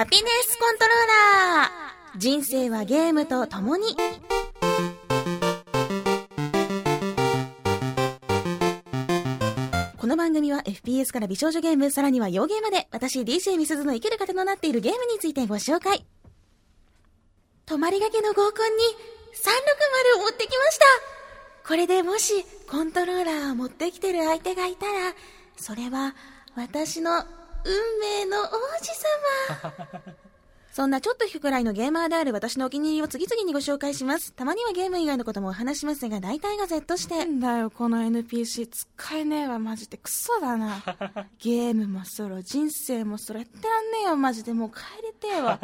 ハピネスコントローラー。人生はゲームと共に。この番組は FPS から美少女ゲーム、さらには洋ゲーまで、私 DJ みすずの生きる糧となっているゲームについてご紹介。泊まりがけの合コンに360を持ってきました。これでもしコントローラーを持ってきてる相手がいたら、それは私の運命の王子様。そんなちょっと低くらいのゲーマーである私のお気に入りを次々にご紹介します。たまにはゲーム以外のこともお話しますが、大体が Z して。なんだよ、この NPC 使えねえわ、マジでクソだな。ゲームもソロ、人生もソロやってらんねえよ、マジでもう帰りてえわ。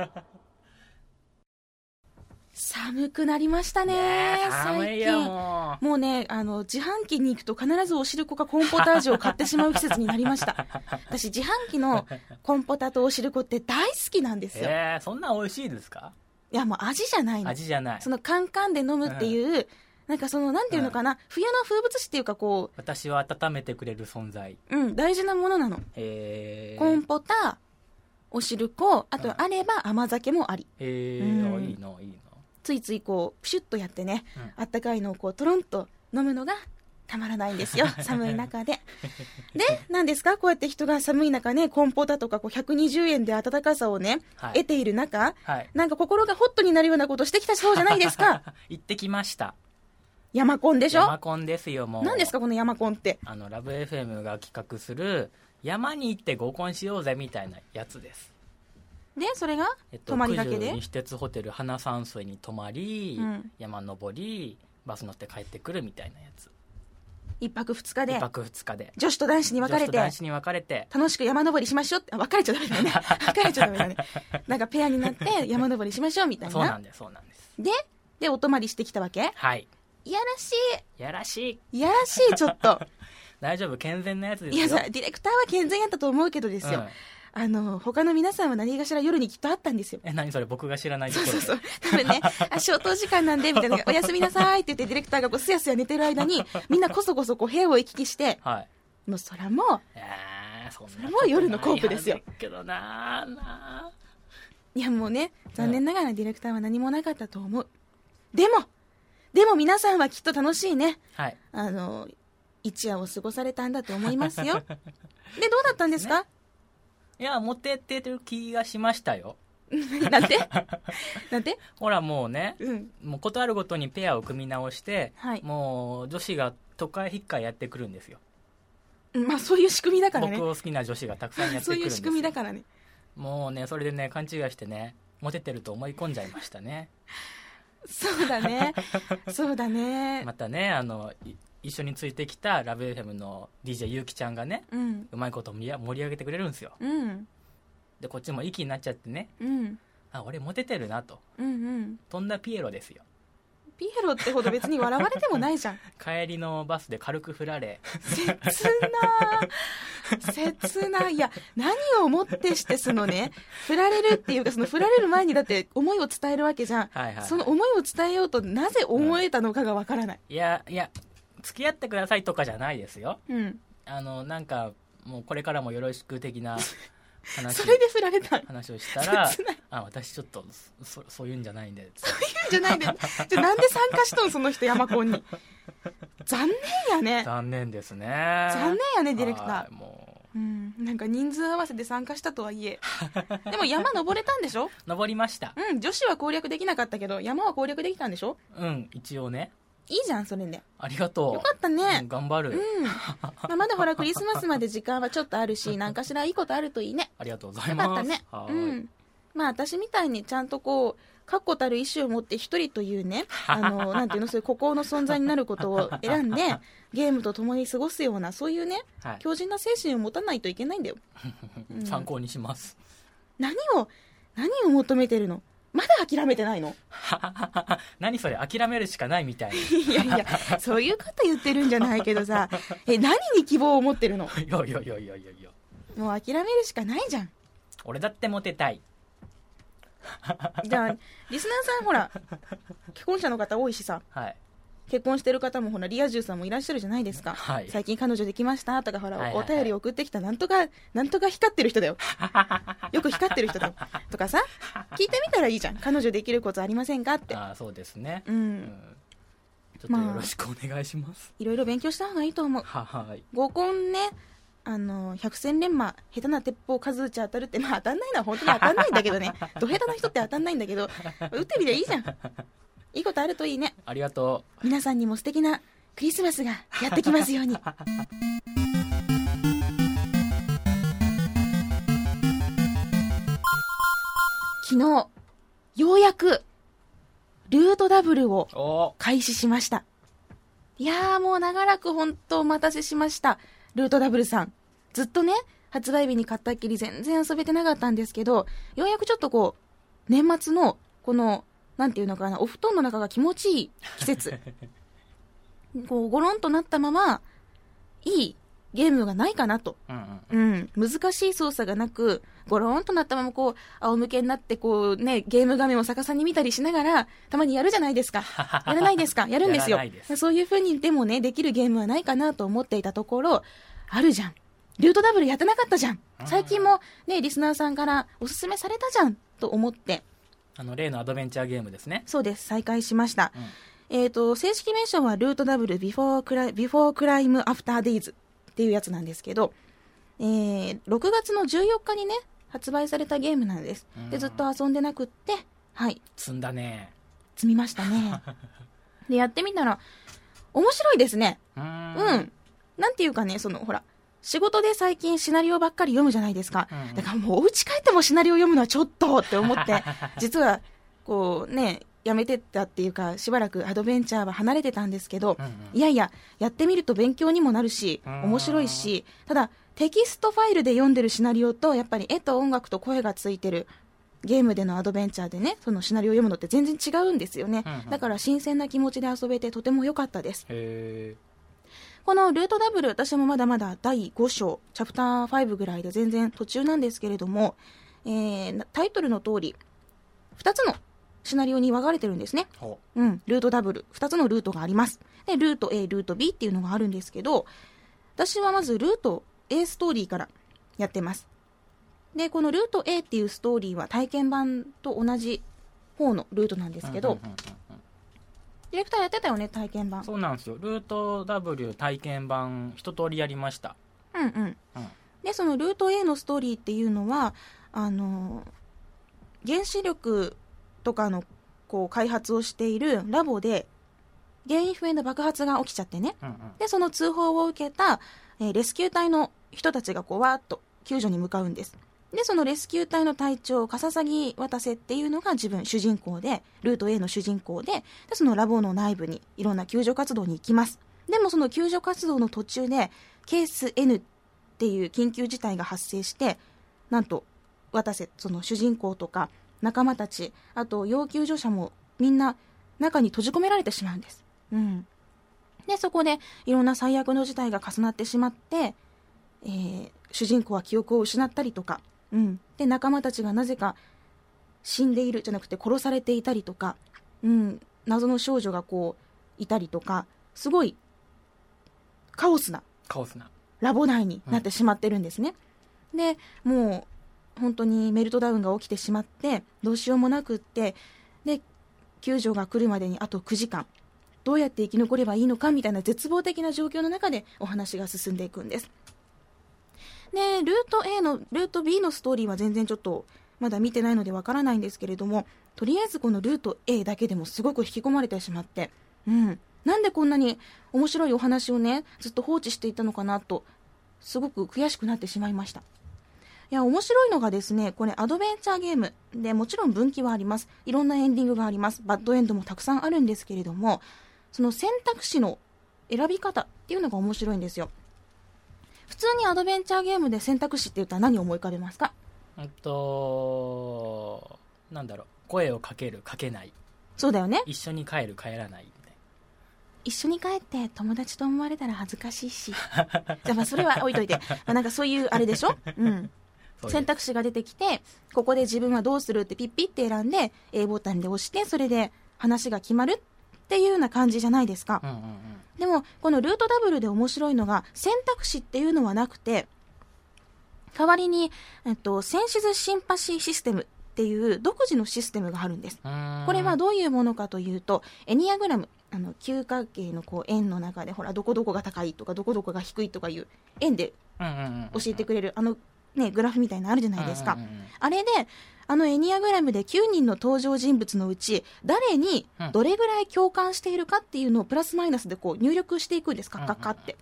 寒くなりましたね、最近。ももうね、あの、自販機に行くと必ずおしるこかコンポタージュを買ってしまう季節になりました。私、自販機のコンポタとおしるこって大好きなんですうよ。えー、そんな美味しいですか？いや、もう味じゃないの。味じゃないそのカンカンで飲むっていう、なんかその、なんていうのかな、冬の風物詩っていうかこ私を温めてくれる存在う、うん、大事なものなの。えー、コンポタ、おしるこ、あとあれば甘酒もあり。えうんー、いいのいいのついついこう、プシュッとやってね、うんあったかいのをこう、トロンと飲むのがたまらないんですよ。寒い中で。で、何ですか？こうやって人が寒い中ね、コンポタとかこう120円で温かさをね、はい得ている中、はいなんか心がホットになるようなことしてきたそうじゃないですか？行ってきました山コンでしょ？山コンですよもう何ですかこの山コンって？あのラブ f m が企画する山に行って合コンしようぜみたいなやつですで、それが、えっと、泊まりがけで？西鉄ホテル花山水に泊まり、うん。山登りバス乗って帰ってくるみたいなやつ。一泊二日で？一、泊二日で。女子と男子に分かれて？女子と男、子に分かれて。楽しく山登りしましょうって、あ別れちゃダメだね。別れちゃダメだね。なんかペアになって 山登りしましょうみたいな。そうなんですそうなんです。で、で、お泊まりしてきたわけ？はい。いやらしやらしいい。いやらしい、ちょっと。大丈夫？健全なやつですよ。いやさ、ディレクターは健全やったと思うけどですよ。うんあの、他の皆さんは何かしら夜にきっとあったんですよ。え何それ僕が知らないところでそうそうそう。多分ね、あ、消灯時間なんで、みたいな、おやすみなさいって言って、ディレクターがこう、すやすや寝てる間に、みんなこそこそこう、部屋を行き来して、はいもうそらもえー、そそれも夜のコープですよけどなーいやもうね、残念ながらディレクターは何もなかったと思う。でも、でも皆さんはきっと楽しいね。ーはいあの、一夜を過ごされたんだと思いますよ。で、どうだったんですか、いやモテてる気がしましたよ なんて なんてほらもうねうん。もうことあるごとにペアを組み直して、はいもう女子が都会引っかいやってくるんですよまあそういう仕組みだからね僕。を好きな女子がたくさんやってくそうるんですよいう仕組みだからね。もうねそれでね勘違いしてねモテてると思い込んじゃいましたね そうだね。そうだね。またねあのい一緒についてきたラブ f m の DJ ゆうきちゃんがねうん。うまいこと盛り上げてくれるんですようん。でこっちも息になっちゃってねうん。あ俺モテてるなとうんうん。とんだピエロですよピエロってほど別に笑われてもないじゃん。帰りのバスで軽く振られ切な切ない。いや、何をもってしてそのね、振られるっていうか、その振られる前にだって思いを伝えるわけじゃん。はいはいはいその思いを伝えようとなぜ思えたのかがわからない。いやいや付き合ってくださいとかじゃないですようん。あのなんかもうこれからもよろしく的な 話それで振られた。話をしたらあ私ちょっとそそういうんじゃないんでじゃないで。じゃあなんで参加しとん、その人、山コンに？残念やね。残念ですね残念やね、ディレクターはい。もうん。なんか人数合わせて参加したとはいえ。でも山登れたんでしょ？う登りましたうん、女子は攻略できなかったけど、山は攻略できたんでしょ？うん一応ねいいじゃん、それで。ありがとうよかったねうん頑張る、うん。まあ、まだほら、クリスマスまで時間はちょっとあるし、なんかしらいいことあるといいね。ありがとうございよますかったね。はーいうん。まあ、私みたいにちゃんとこう、確固たる意思を持って一人というね、あの、なんていうの、そういう孤高の存在になることを選んで、ゲームと共に過ごすような、そういうね、はい強靭な精神を持たないといけないんだよ。うん参考にします何を、何を求めてるの？まだ諦めてないの？何それ諦めるしかないみたい いやいや、そういうこと言ってるんじゃないけどさ、え、何に希望を持ってるの？いやいやいやいやいやいや。もう諦めるしかないじゃん。俺だってモテたい。じゃあ、リスナーさんほら、既婚者の方多いしさ、はい結婚してる方もほらリア充さんもいらっしゃるじゃないですか、はい。最近彼女できましたとかほら、はいはいはい。お便り送ってきた。なんとかなんとか光ってる人だよ。よく光ってる人だよ。とかさ聞いてみたらいいじゃん。彼女できることありませんかって。ああそうですね。ううん。んちょっとまあ。よろしくお願いします、いろいろ勉強した方がいいと思う。ははい。合コンねあの百戦錬磨下手な鉄砲数打ち当たるってまあ当たんないのは本当に当たんないんだけどね。ど下手な人って当たんないんだけど打ってみりゃいいじゃんいいことあるといいね。ありがと皆さんにも素敵なクリスマスがやってきますように。昨日ようやくルートダブルを開始しました。いやーもう長らく本当お待たせしました。ルートダブルさん。ずっとね発売日に買ったっきり全然遊べてなかったんですけどようやくちょっとこう年末のこのなんていうのかなお布団の中が気持ちいい季節。こうゴロンとなったままいいゲームがないかなと。うんうんうん、難しい操作がなく、ゴローンとなったままこう、仰向けになってこうね、ゲーム画面を逆さに見たりしながら、たまにやるじゃないですか。やらないですか。やるんですよ。す。そういう風にでもね、できるゲームはないかなと思っていたところ、あるじゃん。ルートダブルやってなかったじゃん。最近もね、リスナーさんからおすすめされたじゃんと思って、あの例のアドベンチャーゲームですねそうです、再開しました。うんえっ、と、正式名称は Root Double Before Cri、Before Crime After Days っていうやつなんですけど、えー、6月の14日にね、発売されたゲームなんです。で、うんずっと遊んでなくって、はい、積んだね積みましたね。で、やってみたら、面白いですね。うん。なんていうかね、その、ほら、仕事で最近シナリオばっかり読むじゃないですか。うんだからもうお家帰ってもシナリオ読むのはちょっとって思って、実は、こうね、やめてったっていうか、しばらくアドベンチャーは離れてたんですけど、うんうんいやいや、やってみると勉強にもなるし、うん面白いし、ただ、テキストファイルで読んでるシナリオと、やっぱり絵と音楽と声がついてるゲームでのアドベンチャーでね、そのシナリオを読むのって全然違うんですよね。うんうんだから新鮮な気持ちで遊べてとても良かったです。へこのルートダブル、私もまだまだ第5章、チャプター5ぐらいで全然途中なんですけれども、えータイトルの通り、2つのシナリオに分かれてるんですね。うん、ルートダブル、2つのルートがあります。で、ルート A、ルート B っていうのがあるんですけど、私はまずルート A ストーリーからやってます。で、このルート A っていうストーリーは体験版と同じ方のルートなんですけど、うんうんうんうんディレクターやってたよね、体験版。そうなんですよ。ルート W 体験版一通りやりました。うんうん。うん。でそのルート A のストーリーっていうのはあの原子力とかのこう開発をしているラボで原因不明の爆発が起きちゃってね。うんうん。でその通報を受けた、えーレスキュー隊の人たちがこうわーっと救助に向かうんですでそのレスキュー隊の隊長笠崎渡瀬っていうのが自分主人公でルート A の主人公ででそのラボの内部にいろんな救助活動に行きます。でもその救助活動の途中でケース N っていう緊急事態が発生してなんと渡瀬その主人公とか仲間たちあと要救助者もみんな中に閉じ込められてしまうんです、うん、でそこでいろんな最悪の事態が重なってしまって、えー主人公は記憶を失ったりとか、うん、で仲間たちがなぜか死んでいるじゃなくて殺されていたりとか、うん、謎の少女がこういたりとかすごいカオスなカオスな。ラボ内になってしまってるんですね、でもう本当にメルトダウンが起きてしまってどうしようもなくってで救助が来るまでにあと9時間。どうやって生き残ればいいのかみたいな絶望的な状況の中でお話が進んでいくんですでルート A のルート B のストーリーは全然ちょっとまだ見てないのでわからないんですけれどもとりあえずこのルート A だけでもすごく引き込まれてしまってうん。なんでこんなに面白いお話をねずっと放置していたのかなとすごく悔しくなってしまいました。いや面白いのがですねこれアドベンチャーゲーム。でもちろん分岐はあります。いろんなエンディングがあります。バッドエンドもたくさんあるんですけれどもその選択肢の選び方っていうのが面白いんですよ。普通にアドベンチャーゲームで選択肢って言ったら何を思い浮かべますか？うんとなんだろう。声をかけるかけない。そうだよね。一緒に帰る帰らない一緒に帰って友達と思われたら恥ずかしいし。じゃあまあそれは置いといて、まあ、なんかそういうあれでしょ？うん。な選択肢が出てきてここで自分はどうするってピッピッて選んで A ボタンで押してそれで話が決まるっっていうような感じじゃないですか。うんうんうんでも、このルートダブルで面白いのが、選択肢っていうのはなくて、代わりに、えっと、センシズシンパシーシステムっていう独自のシステムがあるんです。これはどういうものかというと、エニアグラム、あの、九角形のこう円の中で、ほら、どこどこが高いとか、どこどこが低いとかいう、円で教えてくれる、あの、ね、グラフみたいなのあるじゃないですか。あれで、あのエニアグラムで9人の登場人物のうち、誰にうん。どれぐらい共感しているかっていうのをプラスマイナスでこう入力していくんです、カッカッカって。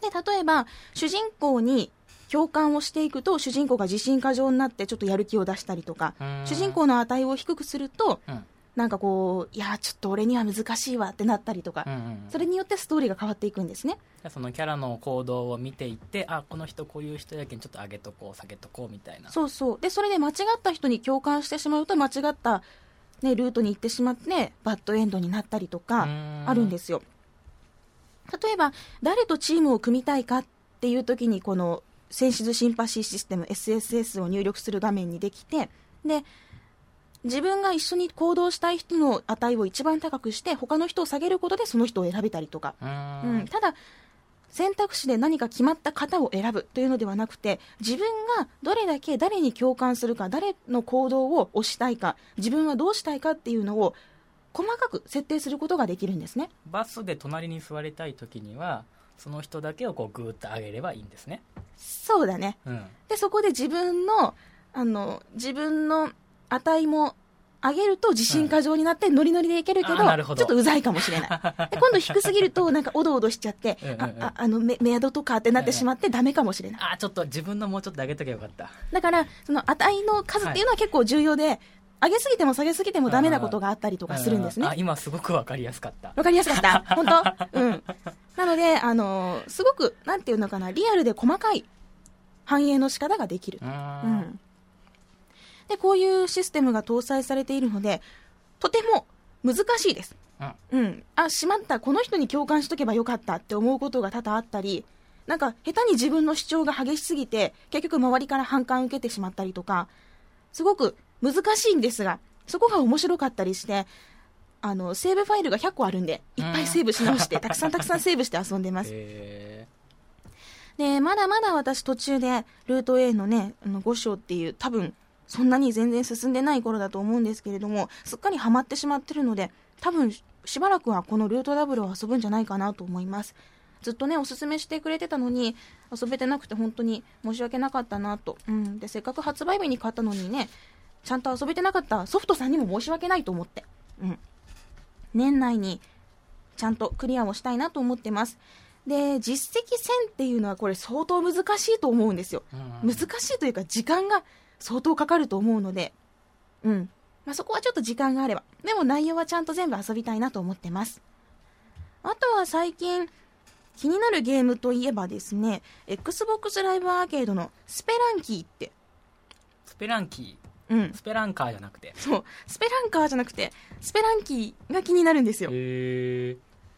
で、例えば、主人公に共感をしていくと、主人公が自信過剰になってちょっとやる気を出したりとか、うん。主人公の値を低くすると、うんなんかこう、いや、ちょっと俺には難しいわってなったりとかうん、うんそれによってストーリーが変わっていくんですね。そのキャラの行動を見ていってあこの人こういう人やけんちょっと上げとこう下げとこうみたいなそうそう。で、それで間違った人に共感してしまうと、間違った、ね、ルートに行ってしまって、バッドエンドになったりとか、んあるんですよ。例えば、誰とチームを組みたいかっていう時に、この、センシズシンパシーシステム SSS を入力する画面にできて、で、自分が一緒に行動したい人の値を一番高くして、他の人を下げることでその人を選べたりとか、うん。ん、ただ選択肢で何か決まった型を選ぶというのではなくて自分がどれだけ誰に共感するか誰の行動を推したいか自分はどうしたいかっていうのを細かく設定することができるんですね。バスで隣に座りたい時にはその人だけをこうグーッと上げればいいんですね。そうだね。うん。でそこで自分のあの自分の値も上げると自信過剰になってノリノリでいけるけど,、あなるほど。ちょっとうざいかもしれない。で今度低すぎるとなんかおどおどしちゃって うんうんうん。あああのメメアドとかってなってしまってダメかもしれない。あちょっと自分のもうちょっと上げとけばよかった。だから、その値の数っていうのは結構重要で、上げすぎても下げすぎてもダメなことがあったりとかするんですあね。今すごくわかりやすかった。わかりやすかった。本当？うん。なので、あのーすごく、なんていうのかな、リアルで細かい反映の仕方ができる。うんん。で、こういうシステムが搭載されているので、とても難しいです。うんうん。あ、しまった、この人に共感しとけばよかったって思うことが多々あったり、なんか、下手に自分の主張が激しすぎて、結局周りから反感を受けてしまったりとか、すごく難しいんですが、そこが面白かったりして、あの、セーブファイルが100個あるんで、いっぱいセーブし直して、たくさんたくさんセーブして遊んでます。へで、まだまだ私途中で、ルート A のね、あの5章っていう、多分、そんなに全然進んでない頃だと思うんですけれども、すっかりハマってしまってるので、多分、しばらくはこのルートダブルを遊ぶんじゃないかなと思います。ずっとね、おすすめしてくれてたのに、遊べてなくて本当に申し訳なかったなと。うん。で、せっかく発売日に買ったのにね、ちゃんと遊べてなかったソフトさんにも申し訳ないと思って。うん。年内にちゃんとクリアをしたいなと思ってます。で、実績1000っていうのはこれ相当難しいと思うんですよ。うん難しいというか時間が相当かかると思うので、うん。まあ、そこはちょっと時間があれば。でも内容はちゃんと全部遊びたいなと思ってます。あとは最近気になるゲームといえばですね、Xbox ライブアーケードのスペランキーって、スペランキうんー。スペランカーじゃなくて？そう、スペランカーじゃなくて、スペランキーが気になるんですよ。へえ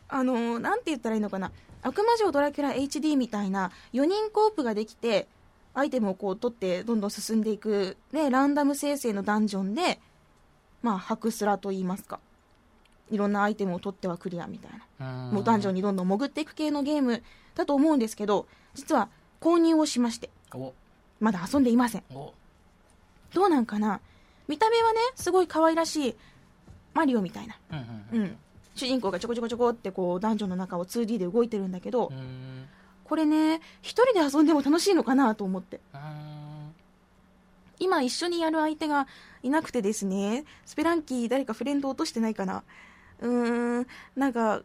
あのーなんて言ったらいいのかな悪魔城ドラキュラ HD みたいな4人コープができてアイテムをこう取ってどんどん進んでいくでランダム生成のダンジョンでまあハクスラと言いますか。いろんなアイテムを取ってはクリアみたいな。もうダンジョンにどんどん潜っていく系のゲームだと思うんですけど実は購入をしまして。お。まだ遊んでいません。お。どうなんかな。見た目はねすごい可愛らしいマリオみたいな。うんうんうん。主人公がちょこちょこちょこってこうダンジョンの中を 2D で動いてるんだけど、これね一人で遊んでも楽しいのかなと思って。今一緒にやる相手がいなくてですねスペランキー誰かフレンド落としてないかな。うーんなんか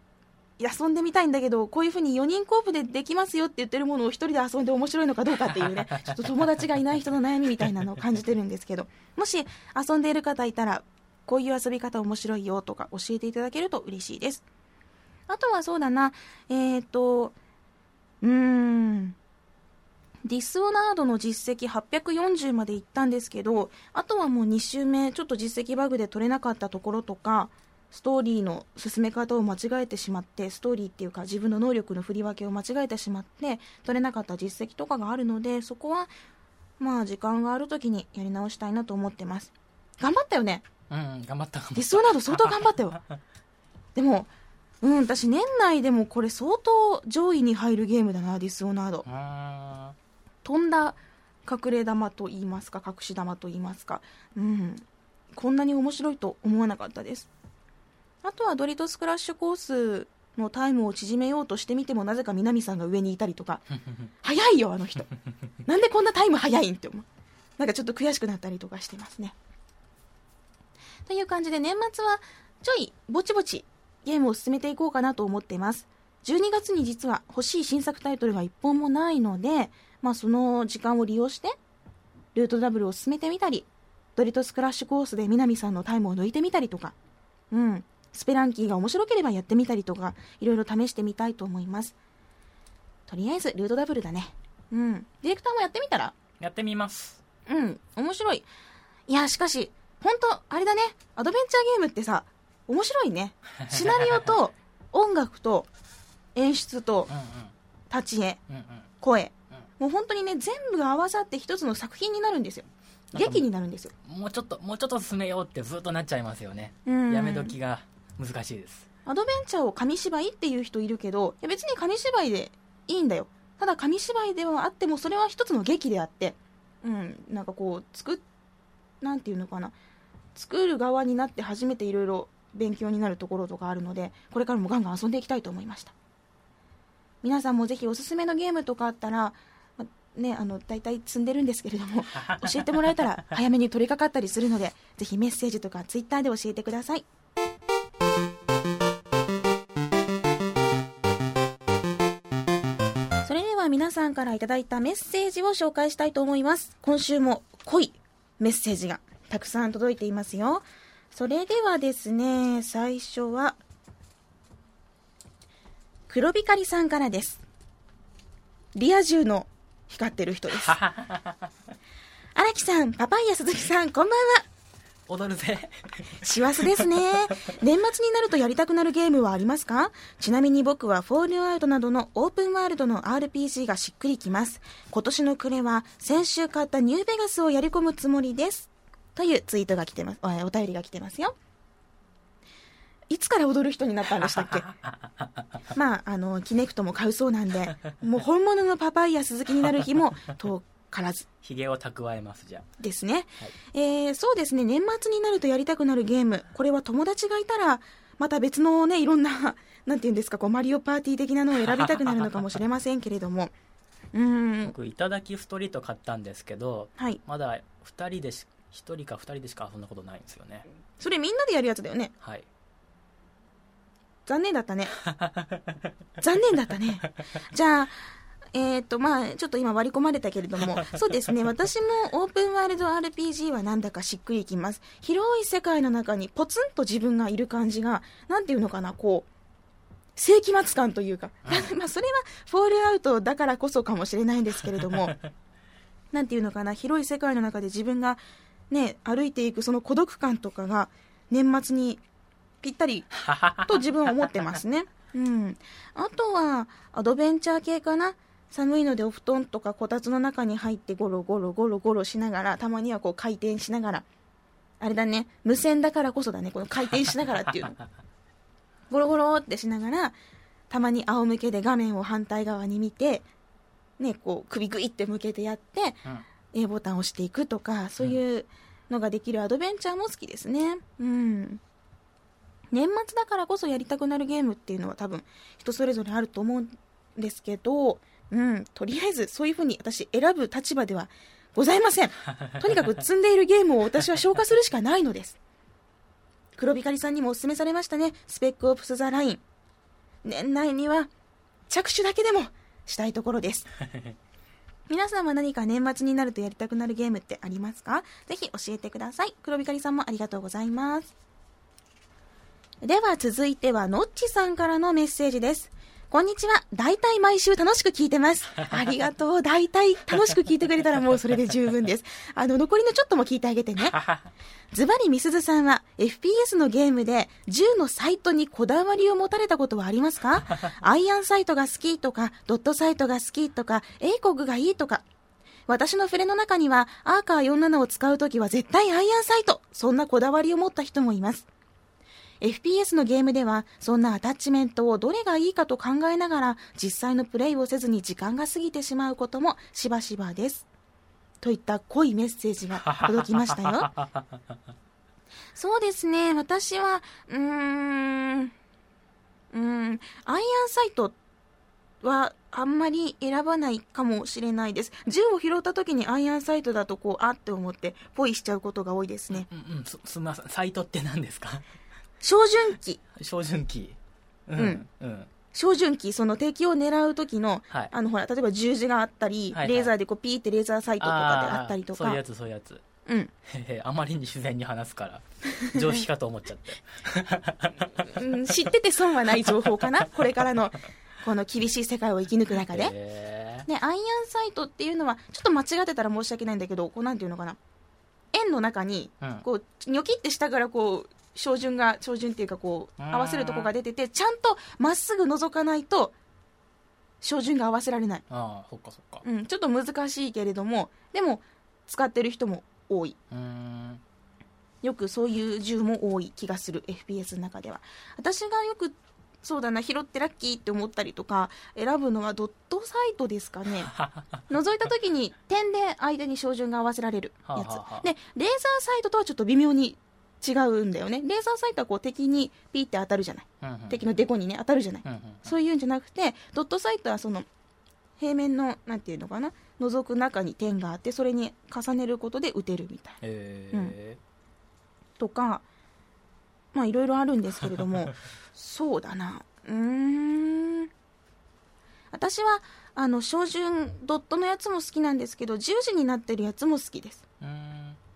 遊んでみたいんだけどこういう風に4人コープでできますよって言ってるものを一人で遊んで面白いのかどうかっていうね ちょっと友達がいない人の悩みみたいなのを感じてるんですけどもし遊んでいる方いたらこういう遊び方面白いよとか教えていただけると嬉しいです。あとはそうだなえっ、とうーんディスオナードの実績840まで行ったんですけど、あとはもう2周目、ちょっと実績バグで取れなかったところとか、ストーリーの進め方を間違えてしまって、ストーリーっていうか自分の能力の振り分けを間違えてしまって、取れなかった実績とかがあるので、そこは、まあ時間がある時にやり直したいなと思ってます。頑張ったよね。うん頑張ったディスオナード相当頑張ったよ。でもうん私年内でもこれ相当上位に入るゲームだなディスオナード。うー。ん飛んだ隠れ玉と言いますか隠し玉と言いますか。うん。こんなに面白いと思わなかったです。あとはドリトスクラッシュコースのタイムを縮めようとしてみてもなぜか南さんが上にいたりとか。早いよあの人。なんでこんなタイム早いんって思う。なんかちょっと悔しくなったりとかしてますね。という感じで年末はちょいぼちぼちゲームを進めていこうかなと思っています。12月に実は欲しい新作タイトルが1本もないので、まあ、その時間を利用してルートダブルを進めてみたりドリトスクラッシュコースで南さんのタイムを抜いてみたりとかうんスペランキーが面白ければやってみたりとかいろいろ試してみたいと思います。とりあえずルートダブルだね。うん。ディレクターもやってみたら？やってみます。うん、面白い。いや、しかし、本当あれだね、アドベンチャーゲームってさ、面白いね。シナリオと、音楽と、演出と立ち絵、声。うんもう本当にね、全部が合わさって一つの作品になるんですよ。劇になるんですよ。もうちょっともうちょっと進めようってずっとなっちゃいますよねうんやめ時が難しいですアドベンチャーを紙芝居っていう人いるけど、いや別に紙芝居でいいんだよ。ただ紙芝居ではあっても、それは一つの劇であって、うん、なんかこう、作っ、なんていうのかな。作る側になって初めていろいろ勉強になるところとかあるので、これからもガンガン遊んでいきたいと思いました。皆さんもぜひおすすめのゲームとかあったら、まね、あの、大体積んでるんですけれども、教えてもらえたら早めに取り掛かったりするので、ぜひメッセージとかツイッターで教えてください。それでは皆さんからいただいたメッセージを紹介したいと思います。今週も濃いメッセージがたくさん届いていますよ。それではですね、最初は、黒光さんからです。リア充の光ってる人です。荒木さん、パパイヤ鈴木さん、こんばんは。踊るぜ師走ですね。年末になるとやりたくなるゲームはありますか？ちなみに僕はフォールアウトなどのオープンワールドの RPG がしっくりきます。今年の暮れは先週買ったニューベガスをやり込むつもりです。というツイートが来てます。おお便りが来てますよ。いつから踊る人になったんでしたっけ？まあ、あの、キネクトも買うそうなんで、もう本物のパパイヤ鈴木になる日も 遠からず。ひげを蓄えますじゃですね、えーそうですね。年末になるとやりたくなるゲーム。これは友達がいたらまた別のねいろんな なんていうんですかこうマリオパーティー的なのを選びたくなるのかもしれませんけれども。うーん。僕いただきストリート買ったんですけどはい。まだ2人でし1人か2人でしか遊んだことないんですよね。それみんなでやるやつだよね。はい。残念だったね。残念だったね。じゃあえっ、とまあちょっと今割り込まれたけれども。そうですね。私もオープンワールド RPG はなんだかしっくりきます。広い世界の中にポツンと自分がいる感じがなんていうのかなこう世紀末感というか、まあそれはフォールアウトだからこそかもしれないんですけれども。なんていうのかな。広い世界の中で自分がね歩いていくその孤独感とかが年末にぴったりと自分は思ってますね。うん。あとは、アドベンチャー系かな。寒いのでお布団とかこたつの中に入ってゴロゴロゴロゴロしながら、たまにはこう回転しながら、あれだね、無線だからこそだね、この回転しながらっていうの。ゴロゴロってしながら、たまに仰向けで画面を反対側に見て、ね、こう首グイって向けてやって、うん A ボタンを押していくとか、そういうのができるアドベンチャーも好きですね。うん。年末だからこそやりたくなるゲームっていうのは多分人それぞれあると思うんですけど、うん、とりあえずそういうふうに私選ぶ立場ではございません。とにかく積んでいるゲームを私は消化するしかないのです。黒光さんにもお勧めされましたね。スペックオプスザライン。年内には着手だけでもしたいところです。皆さんは何か年末になるとやりたくなるゲームってありますか？ぜひ教えてください。黒光さんもありがとうございます。では続いては、のっちさんからのメッセージです。こんにちは。大体毎週楽しく聞いてます。ありがとう。大体楽しく聞いてくれたらもうそれで十分です。あの、残りのちょっとも聞いてあげてね。ズバリみすずさんは FPS のゲームで銃のサイトにこだわりを持たれたことはありますか？アイアンサイトが好きとか、ドットサイトが好きとか、エイコグがいいとか。私の触れの中には、アーカー47を使うときは絶対アイアンサイト。そんなこだわりを持った人もいます。FPS のゲームではそんなアタッチメントをどれがいいかと考えながら実際のプレイをせずに時間が過ぎてしまうこともしばしばです。といった濃いメッセージが 届きましたよ。そうですね。私はうーんうーんアイアンサイトはあんまり選ばないかもしれないです。銃を拾った時にアイアンサイトだとこうあって思ってポイしちゃうことが多いですね。うんうんすすみませんサイトって何ですか？照準器。照準器。うん。うん。うん。照準器その敵を狙う時の、はい。あのほら例えば十字があったり、はいはい。レーザーでこうピーってレーザーサイトとかであったりとか。そういうやつそういうやつ。うん。あまりに自然に話すから 常識かと思っちゃって。うん、知ってて損はない情報かな？これからのこの厳しい世界を生き抜く中で。へでアイアンサイトっていうのはちょっと間違ってたら申し訳ないんだけどこうなんていうのかな？円の中にこうニョキって下からこう照準が照準っていうかこううん。合わせるとこが出ててちゃんとまっすぐ覗かないと照準が合わせられない、ああそっかそっか。うん、ちょっと難しいけれどもでも使ってる人も多い。うーん。よくそういう銃も多い気がする FPS の中では。私がよくそうだな拾ってラッキーって思ったりとか選ぶのはドットサイトですかね。覗いた時に点で相手に照準が合わせられるやつ。でレーザーサイトとはちょっと微妙に違うんだよね。レーザーサイトはこう敵にピーって当たるじゃない。うんうん。敵のデコにね当たるじゃない。うんうんそういうんじゃなくてドットサイトはその平面のなんていうのかな覗く中に点があってそれに重ねることで撃てるみたいな。へとかまあいろいろあるんですけれども。そうだな。うーん。私はあの照準ドットのやつも好きなんですけど十字になってるやつも好きです。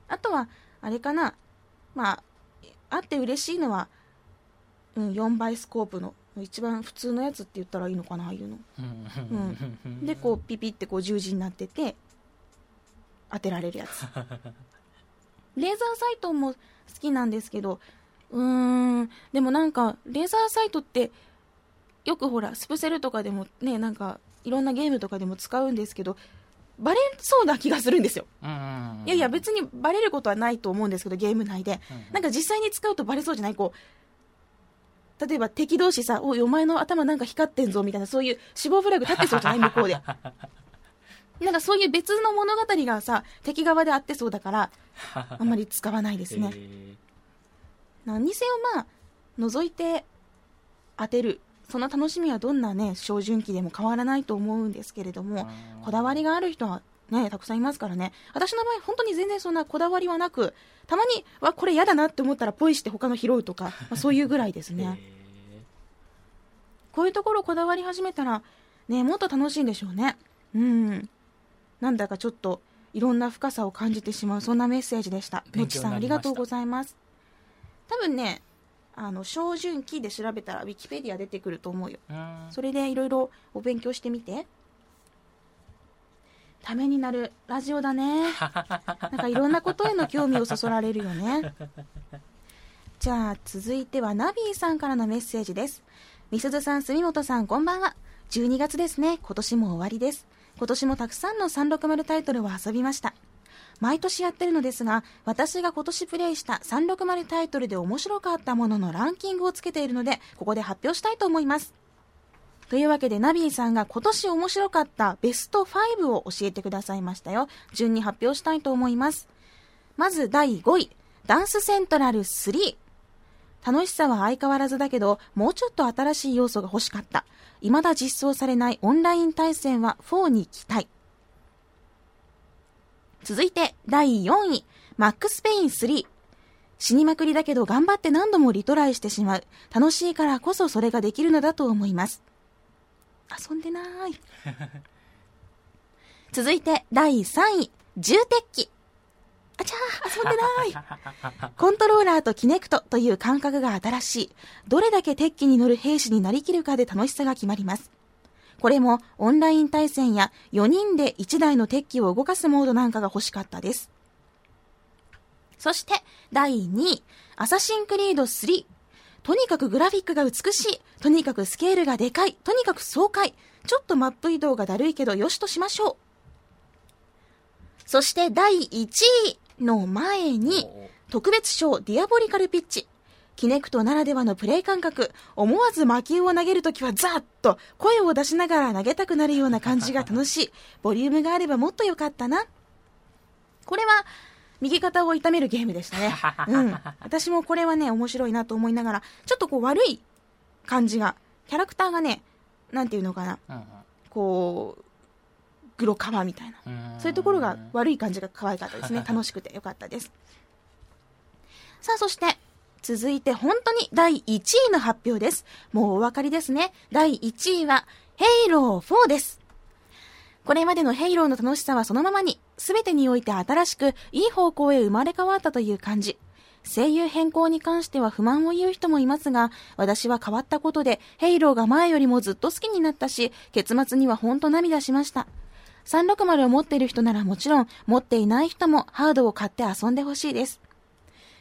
あとはあれかなまああって嬉しいのは、うん、4倍スコープの一番普通のやつって言ったらいいのかなああいうの。うん。うんでこうピピってこう十字になってて当てられるやつ。レーザーサイトも好きなんですけどうーんでもなんかレーザーサイトってよくほらスプセルとかでもねなんかいろんなゲームとかでも使うんですけどバレそうな気がするんですよ。うん。うんうんいやいや別にバレることはないと思うんですけどゲーム内で。うんなんか実際に使うとバレそうじゃない。こう例えば敵同士さ「おいお前の頭なんか光ってんぞ」みたいなそういう死亡フラグ立ってそうじゃない？向こうで。なんかそういう別の物語がさ敵側であってそうだからあんまり使わないですね。へ何にせよまあ覗いて当てるその楽しみはどんなね照準器でも変わらないと思うんですけれどもーこだわりがある人はねたくさんいますからね。私の場合本当に全然そんなこだわりはなくたまにわこれ嫌だなって思ったらポイして他の拾うとか、まあ、そういうぐらいですね。へこういうところこだわり始めたらねもっと楽しいんでしょうね。うん。なんだかちょっといろんな深さを感じてしまうそんなメッセージでした。の勉ちさんありがとうございます。多分ねあの照準器で調べたらウィキペディア出てくると思うよ。それでいろいろお勉強してみて。ためになるラジオだね。なんかいろんなことへの興味をそそられるよね。じゃあ続いてはナビーさんからのメッセージです。みすずさん住本さんこんばんは。12月ですね。今年も終わりです。今年もたくさんの360タイトルを遊びました毎年やってるのですが私が今年プレイした360タイトルで面白かったもののランキングをつけているのでここで発表したいと思います。というわけでナビーさんが今年面白かったベスト5を教えてくださいましたよ。順に発表したいと思います。まず第5位。ダンスセントラル3楽しさは相変わらずだけどもうちょっと新しい要素が欲しかった。未だ実装されないオンライン対戦は4に期待。続いて第4位。マックスペイン3死にまくりだけど頑張って何度もリトライしてしまう。楽しいからこそそれができるのだと思います。遊んでない。続いて第3位。重鉄器。あちゃー遊んでない。コントローラーとキネクトという感覚が新しい。どれだけ鉄器に乗る兵士になりきるかで楽しさが決まりますこれもオンライン対戦や4人で1台の鉄器を動かすモードなんかが欲しかったです。そして第2位アサシンクリード3とにかくグラフィックが美しい。とにかくスケールがでかい。とにかく爽快。ちょっとマップ移動がだるいけどよしとしましょう。そして第1位の前にお特別賞 Diabolical Pitch Kinect ならではのプレイ感覚、思わず魔球を投げるときはザーッと声を出しながら投げたくなるような感じが楽しい。ボリュームがあればもっとよかったな。これは、右肩を痛めるゲームでしたね。うん。私もこれはね、面白いなと思いながら、ちょっとこう悪い感じが、キャラクターがね、なんていうのかな、うんこう、黒皮みたいな。うんそういうところが悪い感じが可愛かったですね。楽しくてよかったです。さあ、そして、続いて本当に第1位の発表です。もうお分かりですね。第1位は、ヘイロー4です。これまでのヘイローの楽しさはそのままに、すべてにおいて新しく、いい方向へ生まれ変わったという感じ。声優変更に関しては不満を言う人もいますが、私は変わったことで、ヘイローが前よりもずっと好きになったし、結末にはほんと涙しました。360を持っている人ならもちろん、持っていない人もハードを買って遊んでほしいです。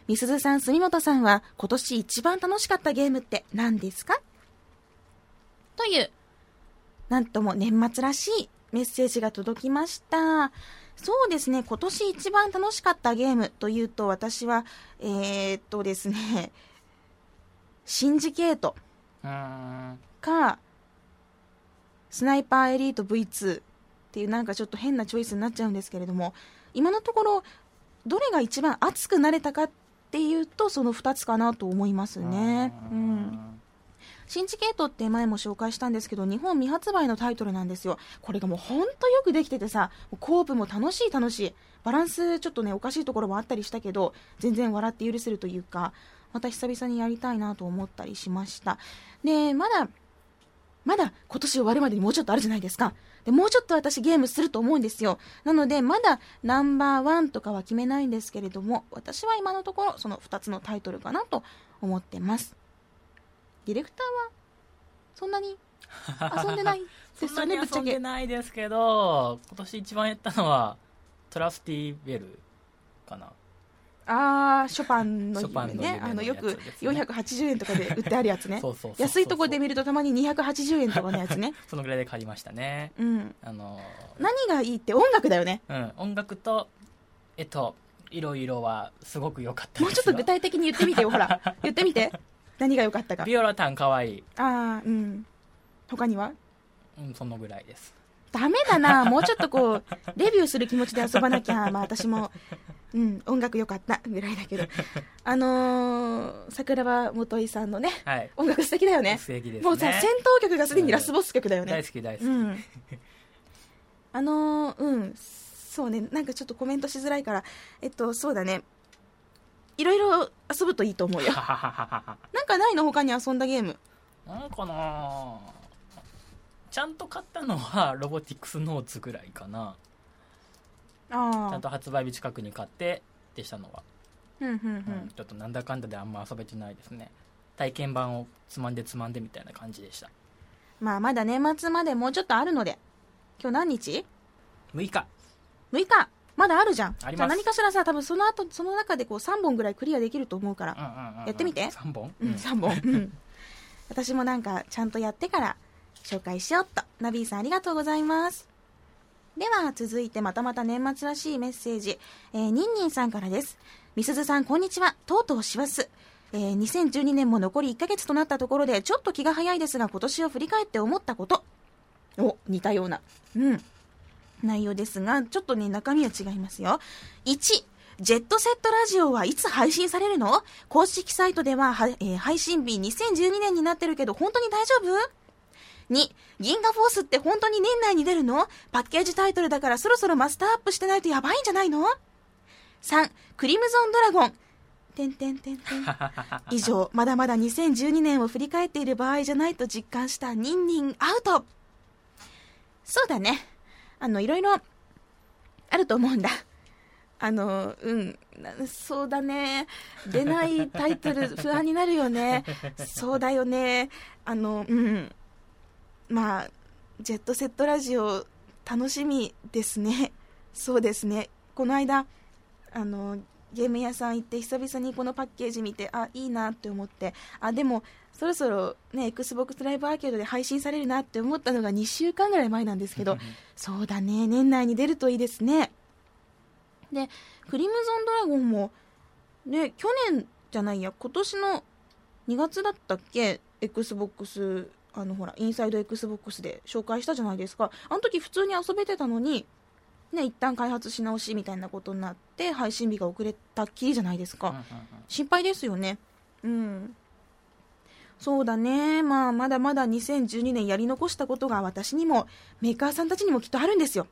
みすずさん、住本さんは今年一番楽しかったゲームって何ですか？という、なんとも年末らしいメッセージが届きました。そうですね、今年一番楽しかったゲームというと、私は、えー、っとですね、シンジケート。か、スナイパーエリート V2 っていうなんかちょっと変なチョイスになっちゃうんですけれども、今のところ、どれが一番熱くなれたかっていうと、その2つかなと思いますね。うん。シンジケートって前も紹介したんですけど、日本未発売のタイトルなんですよ。これがもうほんとよくできててさ、コープも楽しい楽しい。バランスちょっとね、おかしいところもあったりしたけど、全然笑って許せるというか、また久々にやりたいなと思ったりしました。で、まだ、まだ今年終わるまでにもうちょっとあるじゃないですか。で、もうちょっと私ゲームすると思うんですよ。なので、まだナンバーワンとかは決めないんですけれども、私は今のところその2つのタイトルかなと思ってます。ディレクターは、そんなに 遊んでない？ですよね、そんなに遊んでぶっちゃけ。ないですけど今年一番やったのはトラスティベルかなあー、ショパンの夢夢ね。のあの、よくやつですね480円とかで売ってあるやつね 安いとこで見るとたまに280円とかのやつね。そのぐらいで借りましたねうん。あの何がいいって音楽だよね。うん音楽とえっといろいろはすごく良かったもうちょっと具体的に言ってみてよ、ほら。言ってみて。何が良かったか。ビオラタンかわいいあー、うん。他には？うんそのぐらいですダメだな。もうちょっとこう、レビューする気持ちで遊ばなきゃ。まあ私も、うん、音楽良かったぐらいだけど。あのー、桜庭元井さんのね、はい音楽素敵だよね。素敵ですねもうさ、戦闘曲がすでにラスボス曲だよね。大好き大好き、うん。あのー、うん、そうね、なんかちょっとコメントしづらいから、えっと、そうだね。いろいろ遊ぶといいと思うよ。なんかないの？他に遊んだゲーム。なんかなちゃんと買ったのは ロボティクスノーツぐらいかなちゃあんと発売日近くに買ってでしたのは、うんうんううんん。ちょっとなんだかんだであんま遊べてないですね体験版をつまんでつまんでみたいな感じでしたまあまだ年末までもうちょっとあるので。今日何日？6日 ?6 日まだあるじゃん。ありますじゃあ何かしらさ、多分その後、その中でこう3本ぐらいクリアできると思うから。ややってみて3本、うん、3本。うん。私もなんかちゃんとやってから紹介しようっと。ナビーさんありがとうございます。では続いてまたまた年末らしいメッセージ。えー、ニンニンさんからです。みすずさんこんにちは。とうとう師走。えー、2012年も残り1ヶ月となったところで、ちょっと気が早いですが、今年を振り返って思ったこと。お、似たような。うん。内容ですが、ちょっとね、中身は違いますよ。1、ジェットセットラジオはいつ配信されるの？公式サイトではは、えー配信日2012年になってるけど、本当に大丈夫？?2、銀河フォースって本当に年内に出るの？パッケージタイトルだからそろそろマスターアップしてないとやばいんじゃないの ?3、クリムゾンドラゴン。てんてんてんてん。以上、まだまだ2012年を振り返っている場合じゃないと実感したニンニンアウトそうだね。あの、いろいろあると思うんだ。あの、うん、なそうだね。出ないタイトル不安になるよね。そうだよね。あの、うん。まあ、ジェットセットラジオ楽しみですね。そうですね。この間、あの、ゲーム屋さん行って久々にこのパッケージ見て、あ、いいなって思って、あ、でも、そろそろね、Xbox ライブアーケードで配信されるなって思ったのが2週間ぐらい前なんですけど、そうだね、年内に出るといいですね。で、クリムゾンドラゴンも、ね、去年じゃないや、今年の2月だったっけ？XBOX あのほらインサイド XBOX で紹介したじゃないですか。あの時普通に遊べてたのにね一旦開発し直しみたいなことになって配信日が遅れたっきりじゃないですか、心配ですよね。うん。そうだね。まあまだまだ2012年やり残したことが私にもメーカーさんたちにもきっとあるんですよ。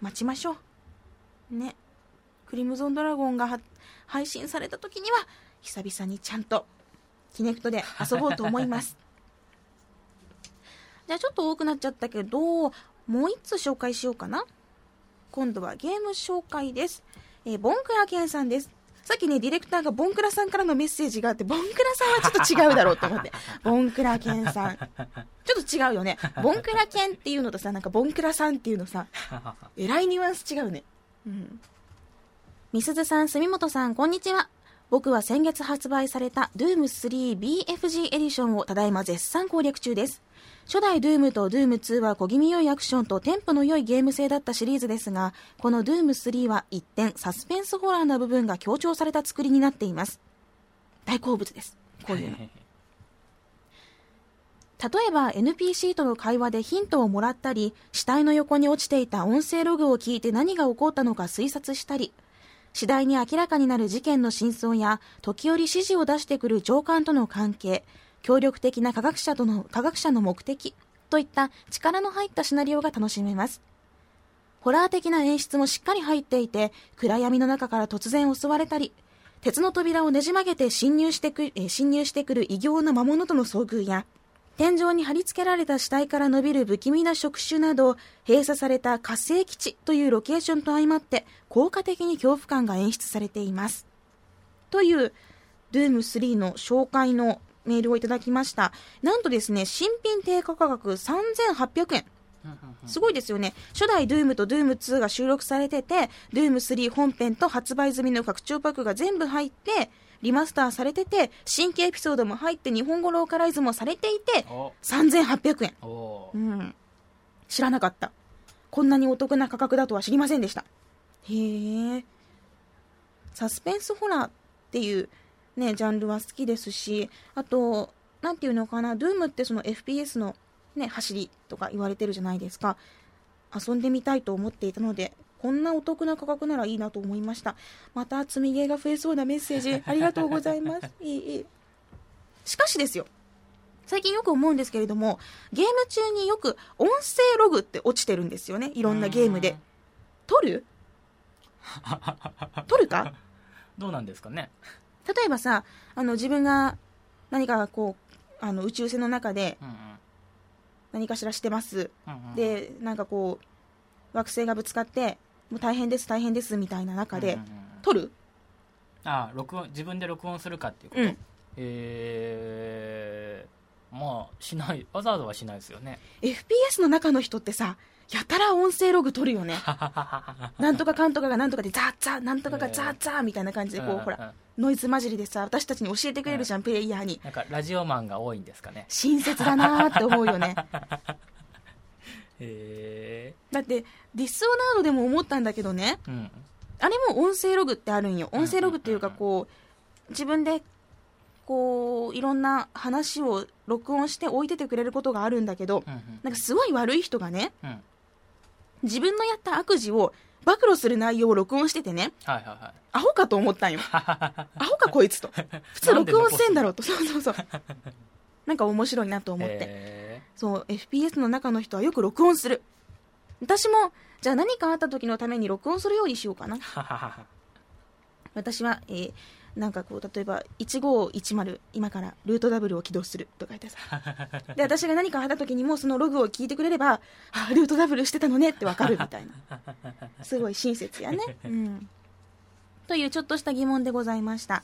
待ちましょう。ね。クリムゾンドラゴンがは配信された時には久々にちゃんとキネクトで遊ぼうと思いますじゃあちょっと多くなっちゃったけどもう一つ紹介しようかな今度はゲーム紹介です、えーボンクラケンさんですさっきね、ディレクターがボンクラさんからのメッセージがあって、ボンクラさんはちょっと違うだろうと思って。ボンクラケンさん。ちょっと違うよね。ボンクラケンっていうのとさ、なんかボンクラさんっていうのさ、えらいニュアンス違うね。うん。みすずさん、住本さん、こんにちは。僕は先月発売された Doom 3 BFG エディションをただいま絶賛攻略中です。初代 Doom と Doom 2は小気味良いアクションとテンポの良いゲーム性だったシリーズですが、この Doom 3は一点サスペンスホラーな部分が強調された作りになっています。大好物です。こういうの。例えば NPC との会話でヒントをもらったり死体の横に落ちていた音声ログを聞いて何が起こったのか推察したり次第に明らかになる事件の真相や時折指示を出してくる上官との関係協力的な科学者との科学者の目的といった力の入ったシナリオが楽しめます。ホラー的な演出もしっかり入っていて暗闇の中から突然襲われたり鉄の扉をねじ曲げて侵入してくえ侵入してくる異形な魔物との遭遇や天井に貼り付けられた死体から伸びる不気味な触手など閉鎖された火星基地というロケーションと相まって効果的に恐怖感が演出されています。という Doom3 の紹介のメールをいただきましたなんとですね新品定価価格3800円すごいですよね。初代 Doom と Doom2 が収録されてて、Doom3 本編と発売済みの拡張パックが全部入って、リマスターされてて、新規エピソードも入って、日本語ローカライズもされていて、お3800円。おう。ん。知らなかった。こんなにお得な価格だとは知りませんでした。へえ。サスペンスホラーっていうね、ジャンルは好きですし、あと、なんていうのかな、Doom ってその FPS のね、走りとか言われてるじゃないですか。遊んでみたいと思っていたので、こんなお得な価格ならいいなと思いました。また積みゲーが増えそうなメッセージ、ありがとうございます。いい、いい。しかしですよ。最近よく思うんですけれども、ゲーム中によく音声ログって落ちてるんですよね。いろんなゲームで。撮る？撮るか？どうなんですかね。例えばさ、あの自分が何かこう、あの宇宙船の中で何かしらしてます。うんうん、で、なんかこう、惑星がぶつかって、もう大変です、大変ですみたいな中でうんうん、うん撮る？あ録音自分で録音するかっていうこと、うん。えー、まあしないわざわざはしないですよね。FPS の中の人ってさ、やたら音声ログ撮るよね。なんとかかんとかがなんとかでザーザー、なんとかがザーザーみたいな感じで、こう、ほら、らノイズ混じりでさ、私たちに教えてくれるじゃん、プレイヤーに。なんかラジオマンが多いんですかね。親切だなーって思うよね。へだって、ディスオナードでも思ったんだけどね、えうん。あれも音声ログってあるんよ。音声ログっていうか、こう、自分で、こう、いろんな話を録音して置いててくれることがあるんだけど、うんなんかすごい悪い人がね、うんうん自分のやった悪事を暴露する内容を録音しててね、はいはいはいアホかと思ったんよ。アホかこいつと。普通録音せんだろうと。そうそうそう。なんか面白いなと思って。へそう、FPS の中の人はよく録音する。私も、じゃあ何かあった時のために録音するようにしようかな。ー 私は、えーなんかこう、例えば、1510、今からルートダブルを起動するとか言ってさ。で、私が何かあった時にもそのログを聞いてくれれば、あ、ルートダブルしてたのねってわかるみたいな。すごい親切やね。うん。というちょっとした疑問でございました。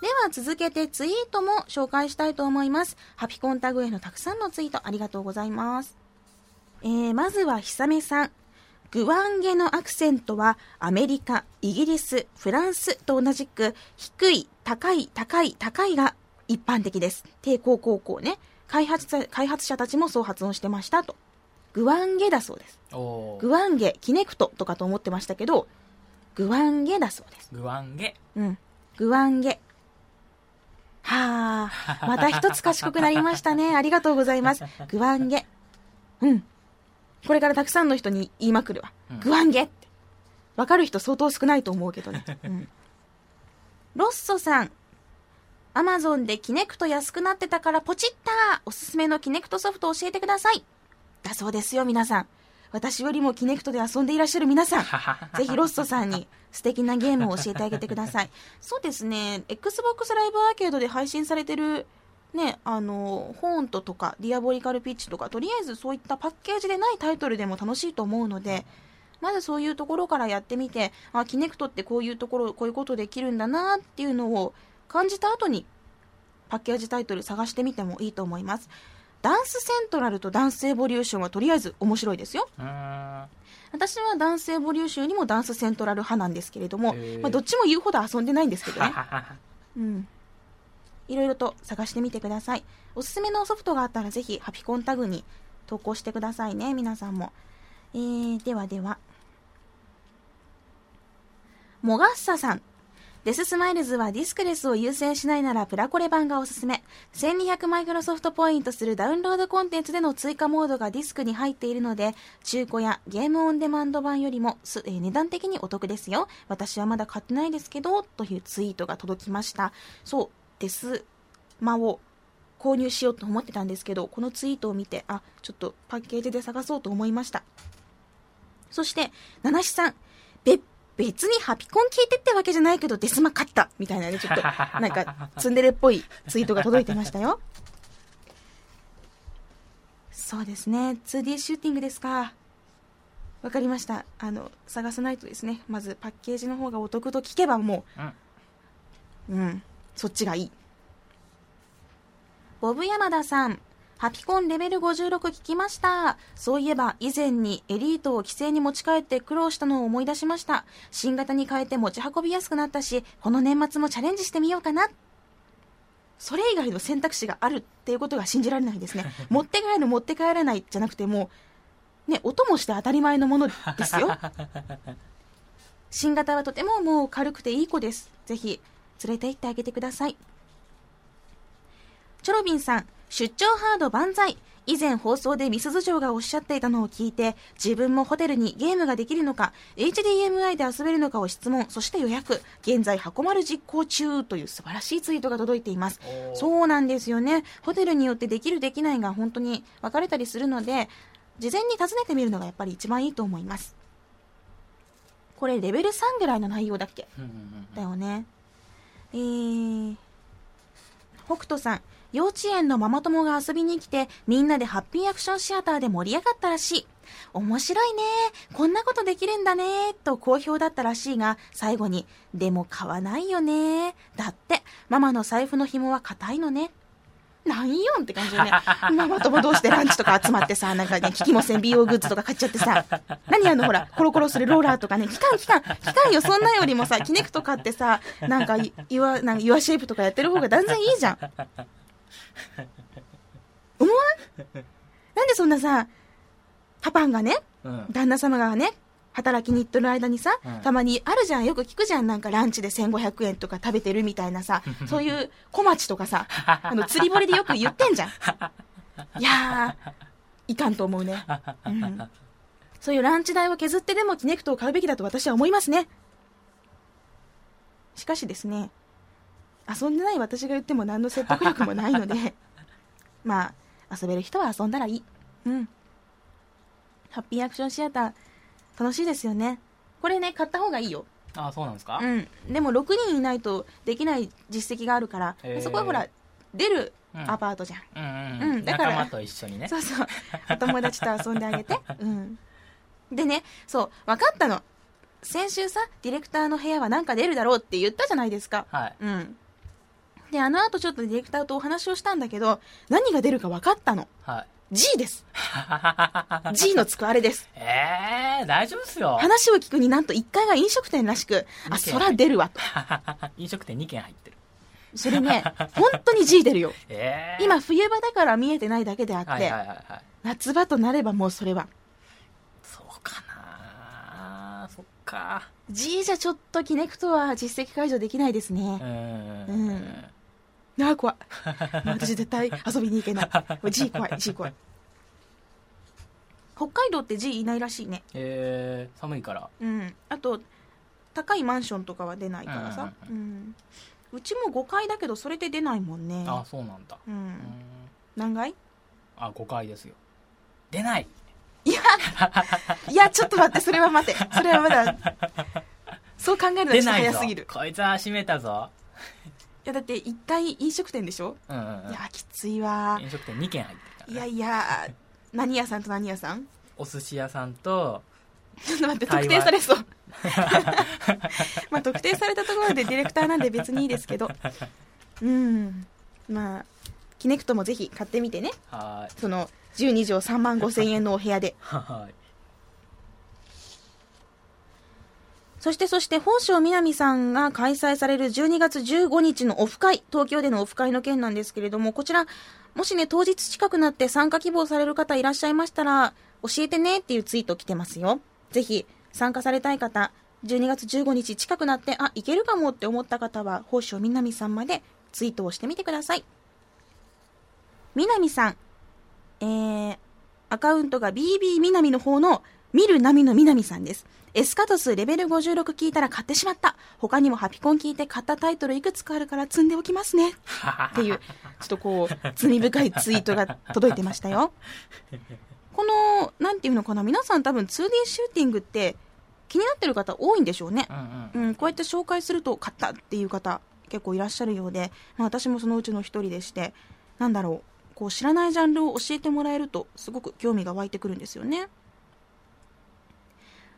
では続けてツイートも紹介したいと思います。ハピコンタグへのたくさんのツイートありがとうございます。えー、まずはひさめさん。グワンゲのアクセントはアメリカ、イギリス、フランスと同じく低い、高い、高い、高いが一般的です。帝高高校ね。開発者開発者たちもそう発音してましたと。グワンゲだそうです。グワンゲ、キネクトとかと思ってましたけど、グワンゲだそうです。グワンゲ。うん。グワンゲ。はあ、また一つ賢くなりましたね。ありがとうございます。グワンゲ。うん。これからたくさんの人に言いまくるわ。うんグワンゲって。わかる人相当少ないと思うけどね。うん。ロッソさん。アマゾンでキネクト安くなってたからポチったおすすめのキネクトソフト教えてください。だそうですよ、皆さん。私よりもキネクトで遊んでいらっしゃる皆さん。ぜひロッソさんに素敵なゲームを教えてあげてください。そうですね、Xbox ライブアーケードで配信されてる、ね、あの、ホーントとか、ディアボリカルピッチとか、とりあえずそういったパッケージでないタイトルでも楽しいと思うので、まずそういうところからやってみて、あ、キネクトってこういうところ、こういうことできるんだなっていうのを感じた後に、パッケージタイトル探してみてもいいと思います。ダンスセントラルとダンスエボリューションはとりあえず面白いですよ。私は Dance Evolution よりも Dance Central 派なんですけれどもまあ、どっちも言うほど遊んでないんですけどね。うん。いろいろと探してみてください。おすすめのソフトがあったらぜひハピコンタグに投稿してくださいね、皆さんも。えー、ではでは。モガッサさん。デススマイルズはディスクレスを優先しないならプラコレ版がおすすめ。1200マイクロソフトポイントするダウンロードコンテンツでの追加モードがディスクに入っているので、中古やゲームオンデマンド版よりも、えー値段的にお得ですよ。私はまだ買ってないですけど、というツイートが届きました。そう、デスマを購入しようと思ってたんですけど、このツイートを見て、あ、ちょっとパッケージで探そうと思いました。そして、七七さん、べ、別にハピコン聞いてってわけじゃないけど、デスマ勝ったみたいなね、ちょっと、なんか、ツンデレっぽいツイートが届いてましたよ。そうですね、2D シューティングですか。わかりました。あの、探さないとですね、まずパッケージの方がお得と聞けばもうん。う、うん、そっちがいい。ボブ山田さん。ハピコンレベル56聞きました。そういえば以前にエリートを規制に持ち帰って苦労したのを思い出しました。新型に変えて持ち運びやすくなったし、この年末もチャレンジしてみようかな。それ以外の選択肢があるっていうことが信じられないですね。持って帰る持って帰らないじゃなくてもう、ね、音もして当たり前のものですよ。新型はとてももう軽くていい子です。ぜひ連れて行ってあげてください。チョロビンさん、出張ハード万歳。以前放送でミスズ嬢がおっしゃっていたのを聞いて、自分もホテルにゲームができるのか、HDMI で遊べるのかを質問、そして予約。現在、箱丸実行中という素晴らしいツイートが届いています。そうなんですよね。ホテルによってできるできないが本当に分かれたりするので、事前に尋ねてみるのがやっぱり一番いいと思います。これレベル3ぐらいの内容だっけ？だよね。えー、北斗さん、幼稚園のママ友が遊びに来て、みんなでハッピーアクションシアターで盛り上がったらしい。面白いね。こんなことできるんだね。と好評だったらしいが、最後に、でも買わないよね。だって、ママの財布の紐は硬いのね。なんよんって感じよね。ママ友同士でランチとか集まってさ、なんかね、聞きもせん。美容グッズとか買っちゃってさ、何あのほら、コロコロするローラーとかね、期間期間、期間よ、そんなよりもさ、キネクト買ってさ、なんか、いユア、なんか、ユアシェイプとかやってる方が断然いいじゃん。思わん？なんでそんなさ、パパンがね、うん。旦那様がね、働きに行ってる間にさ、うんたまにあるじゃん、よく聞くじゃん、なんかランチで1500円とか食べてるみたいなさ、そういう小町とかさ、あの、釣り堀でよく言ってんじゃん。いやー、いかんと思うね。うんそういうランチ代を削ってでもキネクトを買うべきだと私は思いますね。しかしですね、遊んでない私が言っても何の説得力もないので、まあ、遊べる人は遊んだらいい。うん。ハッピーアクションシアター、楽しいですよね。これね、買った方がいいよ。あそうなんですか、うん。でも6人いないとできない実績があるからへー、そこはほら、出るうんアパートじゃん。うんうんだから仲間と一緒にねそうそう。お友達と遊んであげて。うん。でね、そう、分かったの。先週さ、ディレクターの部屋はなんか出るだろうって言ったじゃないですか。はいうん。で、あの後ちょっとディレクターとお話をしたんだけど、何が出るか分かったの。はい G です。G のつくあれです。えー、大丈夫っすよ。話を聞くになんと1階が飲食店らしく、あ、二軒そら出るわと。飲食店2軒入ってる。それね本当に G 出るよ。えー、今冬場だから見えてないだけであって、はいはいはいはい。夏場となればもうそれは。そうかな。そっか。G じゃちょっとキネクトは実績解除できないですうね、ん。うんああ怖い。私絶対遊びに行けない。G 怖い G 怖い。北海道って G いないらしいね。えー、寒いから。うん。あと高いマンションとかは出ないからさ、ううんうちも5階だけどそれで出ないもんね。あそうなんだ。ううん。ん何階？あ5回ですよ。出ない。いやちょっと待ってそれは待て。それはまだそう考えるのは早すぎる。こいつは閉めたぞ。いやだって一体飲食店でしょ、うんうんうん。いやきついわ。飲食店2軒入ってるから、ね、いやいや何屋さんと何屋さん？お寿司屋さんとちょっと待って特定されそう。まあ特定されたところでディレクターなんで別にいいですけど。うん。まあキネクトもぜひ買ってみてね。はーい。その12畳3万5千円のお部屋で。はーいそしてそして宝生みなみさんが開催される12月15日のオフ会東京でのオフ会の件なんですけれどもこちらもしね当日近くなって参加希望される方いらっしゃいましたら教えてねっていうツイート来てますよぜひ参加されたい方12月15日近くなってあいけるかもって思った方は宝生みなみさんまでツイートをしてみてくださいみなみさんえー、アカウントが BB みなみの方の見る波のみなみさんです。エスカトスレベル56聞いたら買ってしまった。他にもハピコン聞いて買ったタイトルいくつかあるから積んでおきますね。っていう、ちょっとこう、罪深いツイートが届いてましたよ。この、なんていうのかな、皆さん多分 2D シューティングって気になってる方多いんでしょうね。うんうんうん、こうやって紹介すると買ったっていう方結構いらっしゃるようで、まあ、私もそのうちの一人でしてなんだろうこう知らないジャンルを教えてもらえるとすごく興味が湧いてくるんですよね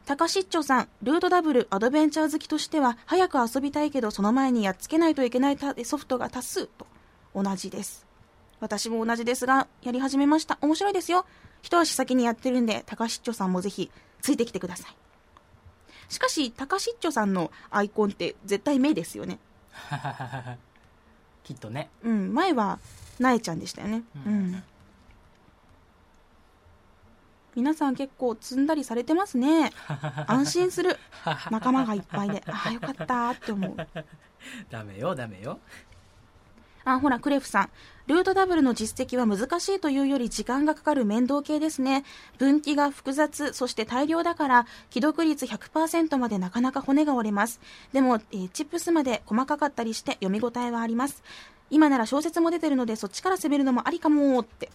高しっちょさんルートダブルアドベンチャー好きとしては早く遊びたいけどその前にやっつけないといけないたソフトが多数と同じです。私も同じです。がやり始めました。面白いですよ。一足先にやってるんで高しっちょさんもぜひついてきてください。しかし、高しっちょさんのアイコンって絶対目ですよね。きっとね。うん、前は、なえちゃんでしたよね。ううんん。皆さん結構積んだりされてますね。安心する。仲間がいっぱいで。ああ、よかったって思う。ダメよダメよあ、ほら、クレフさん。ルートダブルの実績は難しいというより時間がかかる面倒系ですね。分岐が複雑、そして大量だから、既読率100%までなかなか骨が折れます。でも、えーチップスまで細かかったりして読み応えはあります。今なら小説も出てるので、そっちから攻めるのもありかもって。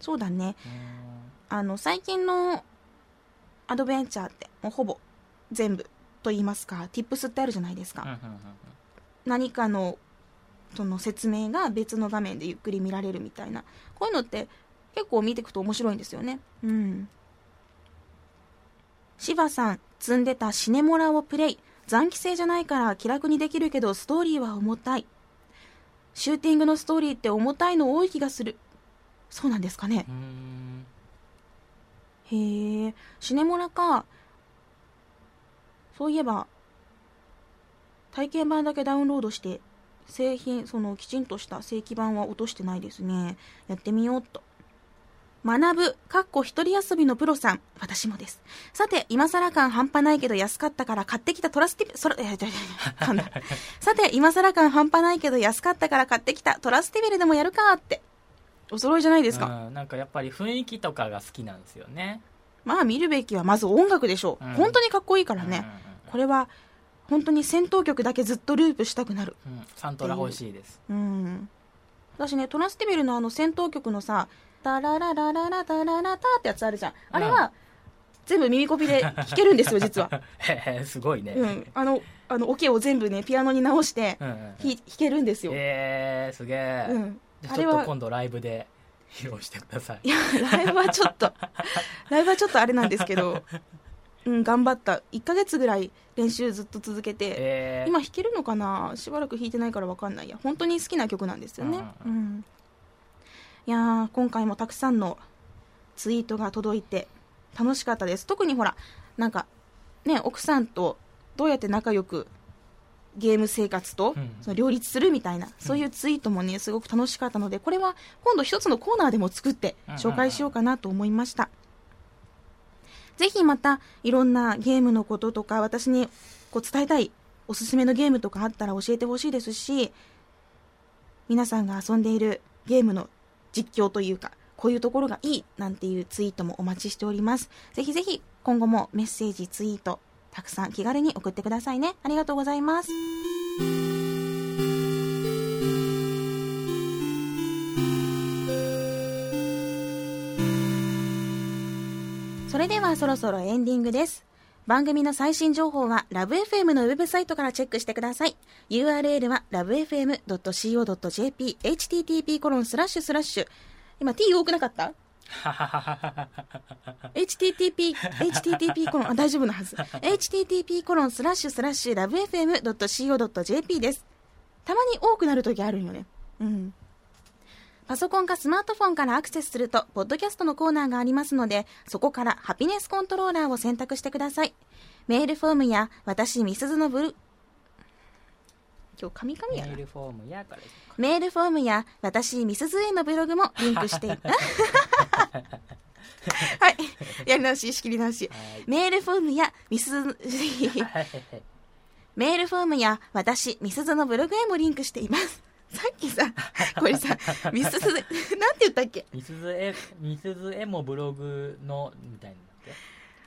そうだね。あの、最近のアドベンチャーって、もうほぼ全部と言いますか、ティップスってあるじゃないですか。何かのその説明が別の画面でゆっくり見られるみたいな。こういうのって結構見ていくと面白いんですよね。うん。芝さん積んでたシネモラをプレイ。残機性じゃないから気楽にできるけどストーリーは重たい。シューティングのストーリーって重たいの多い気がする。そうなんですかねへえシネモラかそういえば体験版だけダウンロードして製品そのきちんとした正規版は落としてないですねやってみようっと学ぶ、かっこ一人遊びのプロさん。私もです。さて、今更感半端ないけど安かったから買ってきたトラスティベ、そら、いやいやいやいや噛んださて、今更感半端ないけど安かったから買ってきたトラスティベルでもやるかって。お揃いじゃないですか。うんなんかやっぱり雰囲気とかが好きなんですよね。まあ見るべきはまず音楽でしょう、うん。本当にかっこいいからね、これは本当に戦闘曲だけずっとループしたくなる。うん。サントラ欲しいです。うん。私ねトラスティベルのあの戦闘曲のさ「タラララララタララタ」ってやつあるじゃん。あれは、全部耳コピで弾けるんですよ 実は。へへすごいね。うん。あのあのオケを全部ねピアノに直してうんうんひ弾けるんですよ、えー、すげえ、うんちょっと今度ライブで披露してください。いやライブはちょっと ライブはちょっとあれなんですけどうん頑張った。1ヶ月ぐらい練習ずっと続けて、えー、今弾けるのかな？しばらく弾いてないから分かんないや。本当に好きな曲なんですよね、ううんん。いやー今回もたくさんのツイートが届いて楽しかったです。特にほらなんかね奥さんとどうやって仲良くゲーム生活とうん。その両立するみたいな、そういうツイートもねすごく楽しかったのでこれは今度一つのコーナーでも作って紹介しようかなと思いました、ぜひまたいろんなゲームのこととか私にこう伝えたいおすすめのゲームとかあったら教えてほしいですし皆さんが遊んでいるゲームの実況というかこういうところがいいなんていうツイートもお待ちしております。ぜひぜひ今後もメッセージツイートたくさん気軽に送ってくださいね。ありがとうございます。それではそろそろエンディングです。番組の最新情報はラブ f m のウェブサイトからチェックしてください。URL は lovefm.co.jp http コロンスラッシュスラッシュ。今 T 多くなかった？Http http コロンあ大丈夫なはず。Http コロンスラッシュスラッシュ lovefm.co.jp です。たまに多くなるときあるよね。うん。パソコンかスマートフォンからアクセスすると、ポッドキャストのコーナーがありますので、そこからハピネスコントローラーを選択してください。メールフォームや、私、ミスズのブル、今日、カミカミやなメー。ルフォームやメールフォームや、私、ミスズへのブログもリンクしてい、はい。やり直し、仕切り直し。はいメールフォームや、ミスズ、はいメールフォームや、私、ミスズのブログへもリンクしています。さっきさ、これさ、ミスズ、なんて言ったっけ？みすずえみすずえもブログのみたいにな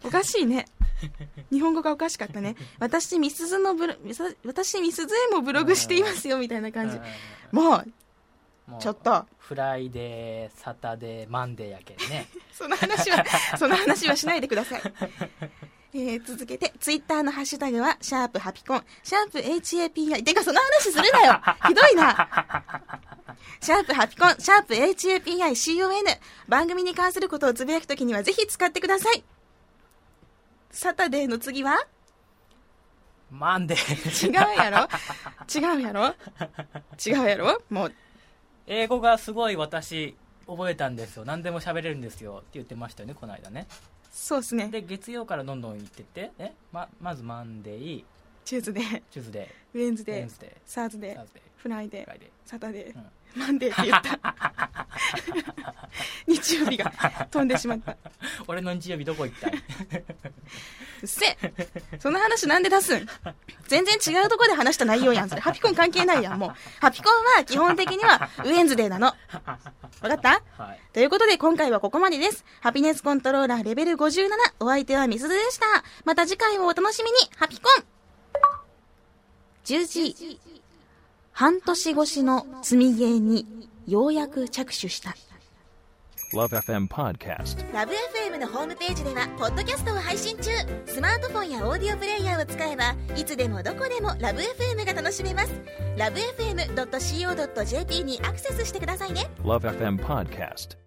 おかしいね。日本語がおかしかったね。私、ミスズのブロ、私、ミスズへもブログしていますよ、みたいな感じ。もう、ちょっと、 Friday Saturday Monday やけんね その話は、その話はしないでください。えー、続けて、ツイッターのハッシュタグは、シャープハピコン、シャープ HAPI。てか、その話するなよ ひどいなシャープハピコン、シャープ HAPICON。番組に関することをつぶやくときには、ぜひ使ってください。 Saturdayの次は？ Monday。違うやろ？違うやろ？違うやろ？もう、英語がすごい私覚えたんですよ。何でも喋れるんですよ。って言ってましたよねこの間ね。そうっすね。で月曜からどんどん言ってって。え？ままず Monday。Tuesday、Tuesday Wednesday。Wednesday、Thurs day。Thursday。Friday。Friday。Saturday、うん Mondayって言った？日曜日が飛んでしまった。俺の日曜日どこ行った？いうっせえその話なんで出すん？全然違うとこで話した内容やん、それ。ハピコン関係ないやん、もう。ハピコンは基本的には Wednesdayなの。わかった？はいということで今回はここまでです。ハピネスコントローラーレベル57。お相手はミスズでした。また次回をお楽しみに。ハピコン !10 時。半年越しの積みゲーにようやく着手した。Love FM Podcast. ラブ f m のホームページではポッドキャストを配信中スマートフォンやオーディオプレイヤーを使えばいつでもどこでもラブ f m が楽しめますラブ FM.co.jp にアクセスしてくださいね Love FM Podcast.